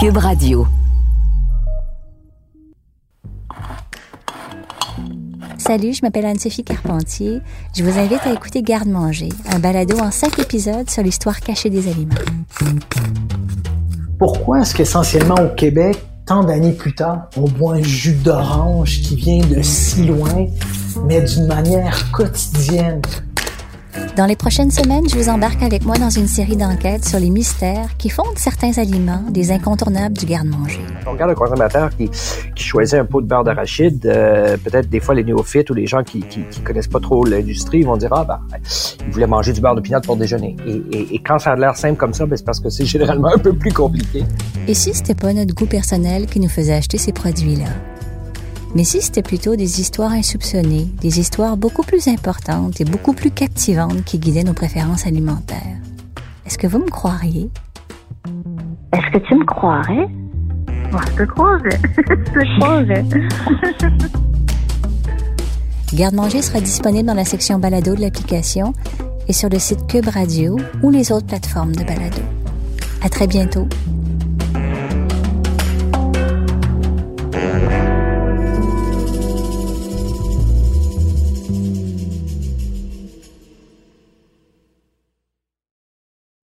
Cube Radio. Salut, je m'appelle Anne-Sophie Carpentier. Je vous invite à écouter Garde-manger, un balado en cinq épisodes sur l'histoire cachée des aliments. Pourquoi est-ce qu'essentiellement au Québec, tant d'années plus tard, on boit un jus d'orange qui vient de si loin, mais d'une manière quotidienne? Dans les prochaines semaines, je vous embarque avec moi dans une série d'enquêtes sur les mystères qui font de certains aliments des incontournables du garde-manger. On regarde un consommateur qui, qui choisit un pot de beurre d'arachide, euh, peut-être des fois les néophytes ou les gens qui, qui, qui connaissent pas trop l'industrie vont dire ah ben ils voulaient manger du beurre de pinot pour déjeuner. Et, et, et, quand ça a l'air simple comme ça, ben, c'est parce que c'est généralement un peu plus compliqué. Et si c'était pas notre goût personnel qui nous faisait acheter ces produits-là? Mais si c'était plutôt des histoires insoupçonnées, des histoires beaucoup plus importantes et beaucoup plus captivantes qui guidaient nos préférences alimentaires, est-ce que vous me croiriez? Est-ce que tu me croirais? Moi, je te croirais. je te croirais. Garde-manger sera disponible dans la section balado de l'application et sur le site Cube Radio ou les autres plateformes de balado. À très bientôt.